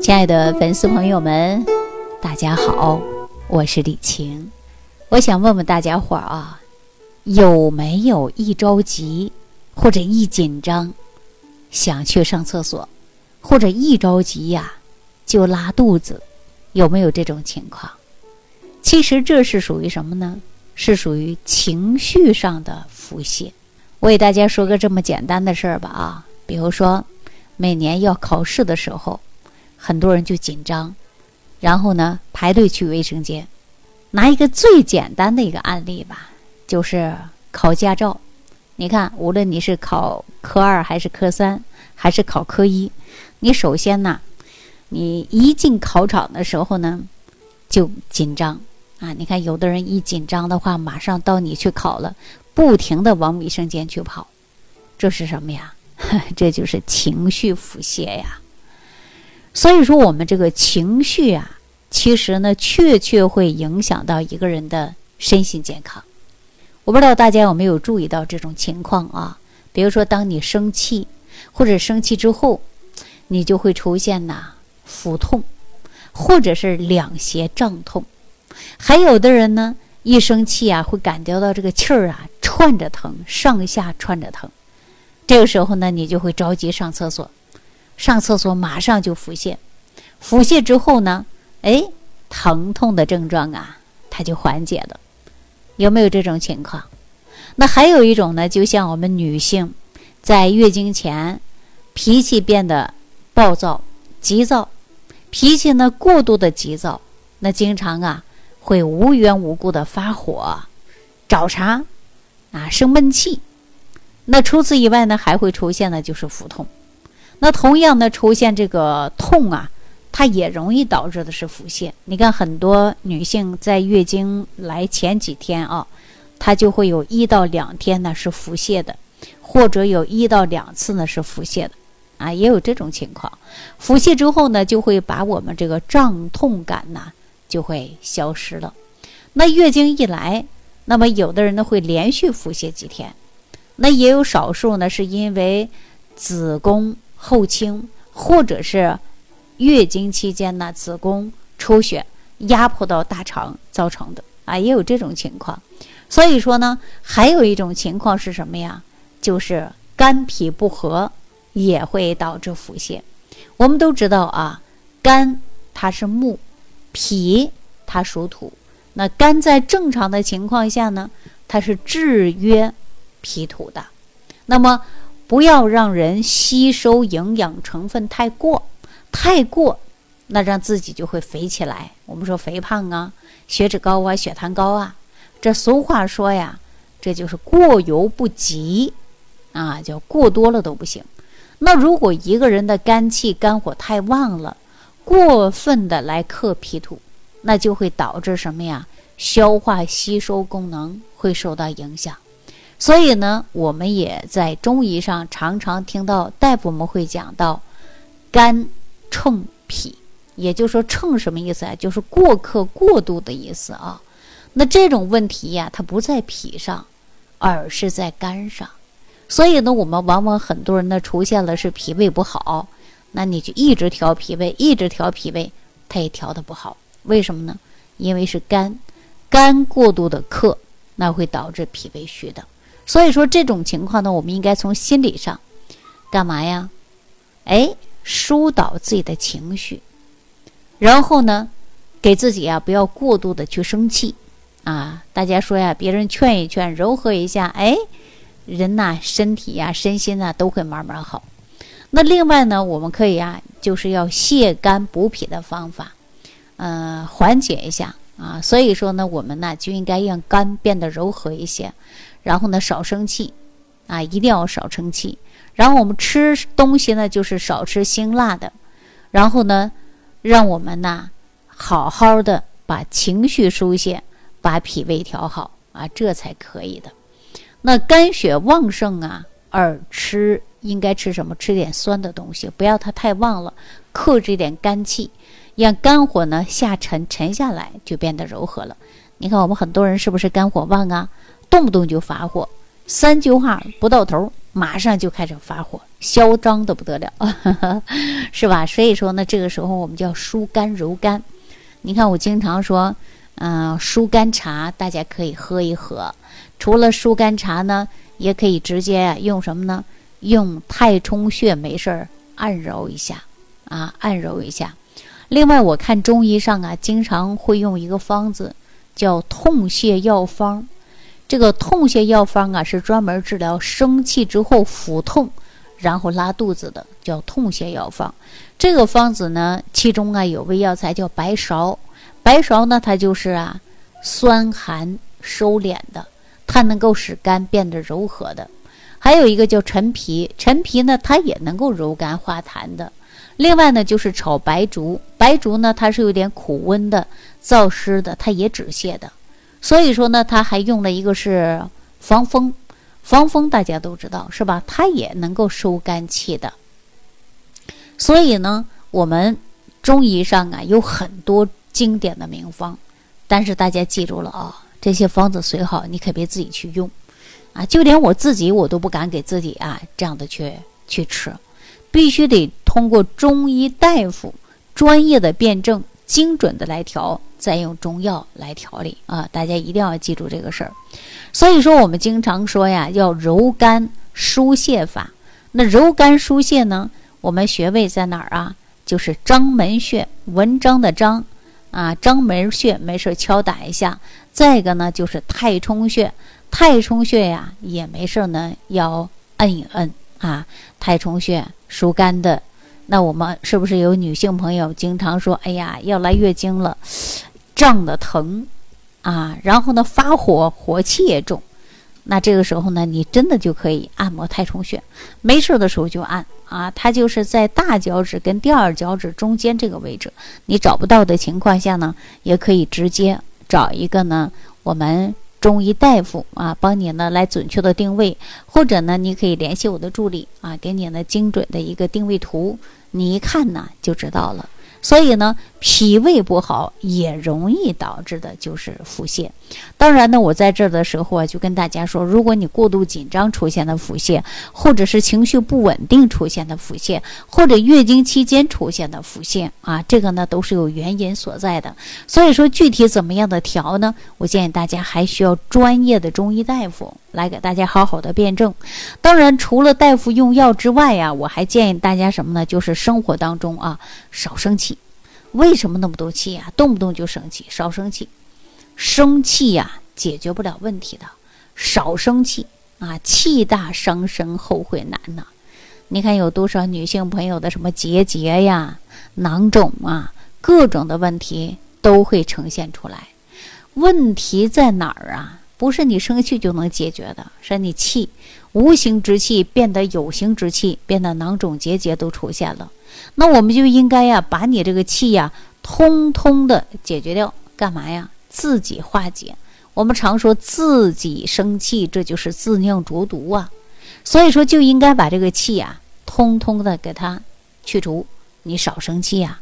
亲爱的粉丝朋友们，大家好，我是李晴。我想问问大家伙儿啊，有没有一着急或者一紧张想去上厕所，或者一着急呀就拉肚子，有没有这种情况？其实这是属于什么呢？是属于情绪上的腹泻。我给大家说个这么简单的事儿吧啊，比如说每年要考试的时候。很多人就紧张，然后呢排队去卫生间。拿一个最简单的一个案例吧，就是考驾照。你看，无论你是考科二还是科三，还是考科一，你首先呢，你一进考场的时候呢，就紧张啊。你看，有的人一紧张的话，马上到你去考了，不停的往卫生间去跑，这是什么呀？这就是情绪腹泻呀。所以说，我们这个情绪啊，其实呢，确确会影响到一个人的身心健康。我不知道大家有没有注意到这种情况啊？比如说，当你生气，或者生气之后，你就会出现呐腹痛，或者是两胁胀痛。还有的人呢，一生气啊，会感觉到这个气儿啊串着疼，上下串着疼。这个时候呢，你就会着急上厕所。上厕所马上就腹泻，腹泻之后呢，哎，疼痛的症状啊，它就缓解了。有没有这种情况？那还有一种呢，就像我们女性在月经前，脾气变得暴躁、急躁，脾气呢过度的急躁，那经常啊会无缘无故的发火、找茬啊、生闷气。那除此以外呢，还会出现的就是腹痛。那同样呢，出现这个痛啊，它也容易导致的是腹泻。你看，很多女性在月经来前几天啊，她就会有一到两天呢是腹泻的，或者有一到两次呢是腹泻的，啊，也有这种情况。腹泻之后呢，就会把我们这个胀痛感呢就会消失了。那月经一来，那么有的人呢会连续腹泻几天，那也有少数呢是因为子宫。后倾，或者是月经期间呢，子宫出血压迫到大肠造成的啊，也有这种情况。所以说呢，还有一种情况是什么呀？就是肝脾不和也会导致腹泻。我们都知道啊，肝它是木，脾它属土。那肝在正常的情况下呢，它是制约脾土的。那么不要让人吸收营养成分太过，太过，那让自己就会肥起来。我们说肥胖啊，血脂高啊，血糖高啊。这俗话说呀，这就是过犹不及啊，叫过多了都不行。那如果一个人的肝气肝火太旺了，过分的来克脾土，那就会导致什么呀？消化吸收功能会受到影响。所以呢，我们也在中医上常常听到大夫们会讲到，肝乘脾，也就是说乘什么意思啊？就是过客过度的意思啊。那这种问题呀，它不在脾上，而是在肝上。所以呢，我们往往很多人呢出现了是脾胃不好，那你就一直调脾胃，一直调脾胃，它也调的不好。为什么呢？因为是肝，肝过度的克，那会导致脾胃虚的。所以说这种情况呢，我们应该从心理上干嘛呀？哎，疏导自己的情绪，然后呢，给自己啊不要过度的去生气啊。大家说呀，别人劝一劝，柔和一下，哎，人呐，身体呀、身心呐都会慢慢好。那另外呢，我们可以呀，就是要泻肝补脾的方法，嗯，缓解一下啊。所以说呢，我们呢就应该让肝变得柔和一些。然后呢，少生气，啊，一定要少生气。然后我们吃东西呢，就是少吃辛辣的。然后呢，让我们呢，好好的把情绪疏泄，把脾胃调好啊，这才可以的。那肝血旺盛啊，而吃应该吃什么？吃点酸的东西，不要它太旺了，克制一点肝气，让肝火呢下沉沉下来，就变得柔和了。你看我们很多人是不是肝火旺啊？动不动就发火，三句话不到头马上就开始发火，嚣张的不得了，是吧？所以说呢，这个时候我们叫疏肝柔肝。你看，我经常说，嗯，疏肝茶大家可以喝一喝。除了疏肝茶呢，也可以直接啊用什么呢？用太冲穴，没事儿按揉一下啊，按揉一下。另外，我看中医上啊，经常会用一个方子，叫痛泻药方。这个痛泻药方啊，是专门治疗生气之后腹痛，然后拉肚子的，叫痛泻药方。这个方子呢，其中啊有味药材叫白芍，白芍呢它就是啊酸寒收敛的，它能够使肝变得柔和的。还有一个叫陈皮，陈皮呢它也能够柔肝化痰的。另外呢就是炒白术，白术呢它是有点苦温的、燥湿的，它也止泻的。所以说呢，他还用了一个是防风，防风大家都知道是吧？它也能够收肝气的。所以呢，我们中医上啊有很多经典的名方，但是大家记住了啊，这些方子虽好，你可别自己去用啊。就连我自己我都不敢给自己啊这样的去去吃，必须得通过中医大夫专业的辩证、精准的来调。再用中药来调理啊！大家一定要记住这个事儿。所以说，我们经常说呀，要柔肝疏泄法。那柔肝疏泄呢，我们穴位在哪儿啊？就是章门穴，文章的章啊，章门穴，没事敲打一下。再一个呢，就是太冲穴，太冲穴呀，也没事呢，要摁一摁啊。太冲穴疏肝的。那我们是不是有女性朋友经常说，哎呀，要来月经了？胀的疼，啊，然后呢发火，火气也重，那这个时候呢，你真的就可以按摩太冲穴，没事的时候就按啊，它就是在大脚趾跟第二脚趾中间这个位置，你找不到的情况下呢，也可以直接找一个呢，我们中医大夫啊，帮你呢来准确的定位，或者呢，你可以联系我的助理啊，给你呢精准的一个定位图，你一看呢就知道了。所以呢，脾胃不好也容易导致的就是腹泻。当然呢，我在这儿的时候啊，就跟大家说，如果你过度紧张出现的腹泻，或者是情绪不稳定出现的腹泻，或者月经期间出现的腹泻啊，这个呢都是有原因所在的。所以说，具体怎么样的调呢？我建议大家还需要专业的中医大夫来给大家好好的辩证。当然，除了大夫用药之外呀，我还建议大家什么呢？就是生活当中啊，少生气。为什么那么多气呀？动不动就生气，少生气。生气呀，解决不了问题的。少生气啊，气大伤身，后悔难呐。你看有多少女性朋友的什么结节呀、囊肿啊，各种的问题都会呈现出来。问题在哪儿啊？不是你生气就能解决的，是你气无形之气变得有形之气，变得囊肿结节都出现了。那我们就应该呀，把你这个气呀，通通的解决掉，干嘛呀？自己化解。我们常说自己生气，这就是自酿浊毒啊。所以说，就应该把这个气呀，通通的给它去除。你少生气呀，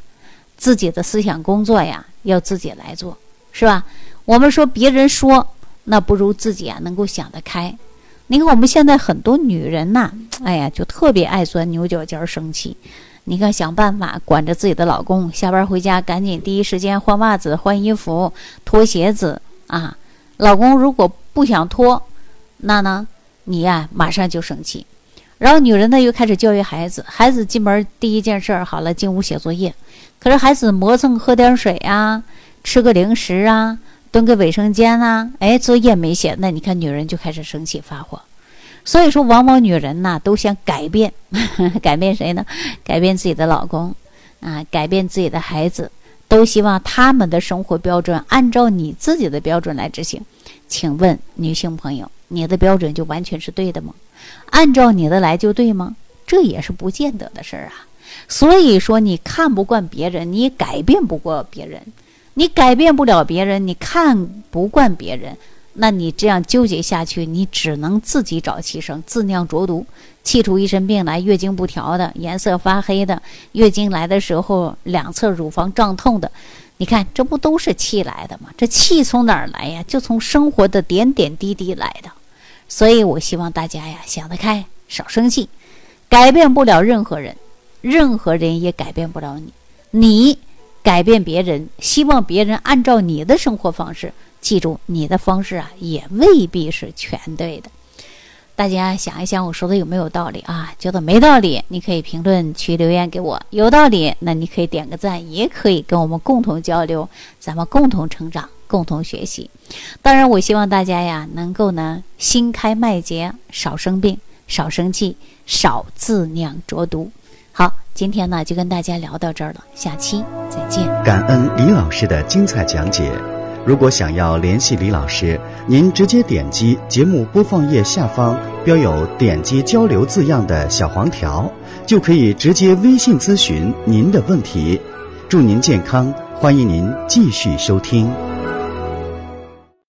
自己的思想工作呀，要自己来做，是吧？我们说别人说，那不如自己啊，能够想得开。你看我们现在很多女人呐，哎呀，就特别爱钻牛角尖，生气。你看，想办法管着自己的老公，下班回家赶紧第一时间换袜子、换衣服、脱鞋子啊！老公如果不想脱，那呢，你呀马上就生气。然后女人呢又开始教育孩子，孩子进门第一件事儿好了，进屋写作业。可是孩子磨蹭喝点水啊，吃个零食啊，蹲个卫生间啊，哎，作业没写，那你看女人就开始生气发火。所以说，往往女人呐都想改变，改变谁呢？改变自己的老公，啊，改变自己的孩子，都希望他们的生活标准按照你自己的标准来执行。请问女性朋友，你的标准就完全是对的吗？按照你的来就对吗？这也是不见得的事儿啊。所以说，你看不惯别人，你也改变不过别人，你改变不了别人，你看不惯别人。那你这样纠结下去，你只能自己找气生，自酿浊毒，气出一身病来。月经不调的，颜色发黑的，月经来的时候两侧乳房胀痛的，你看这不都是气来的吗？这气从哪儿来呀？就从生活的点点滴滴来的。所以我希望大家呀想得开少生气。改变不了任何人，任何人也改变不了你。你改变别人，希望别人按照你的生活方式。记住，你的方式啊，也未必是全对的。大家想一想，我说的有没有道理啊？觉得没道理，你可以评论区留言给我；有道理，那你可以点个赞，也可以跟我们共同交流，咱们共同成长，共同学习。当然，我希望大家呀，能够呢心开脉结，少生病，少生气，少自酿浊毒。好，今天呢就跟大家聊到这儿了，下期再见。感恩李老师的精彩讲解。如果想要联系李老师，您直接点击节目播放页下方标有“点击交流”字样的小黄条，就可以直接微信咨询您的问题。祝您健康，欢迎您继续收听。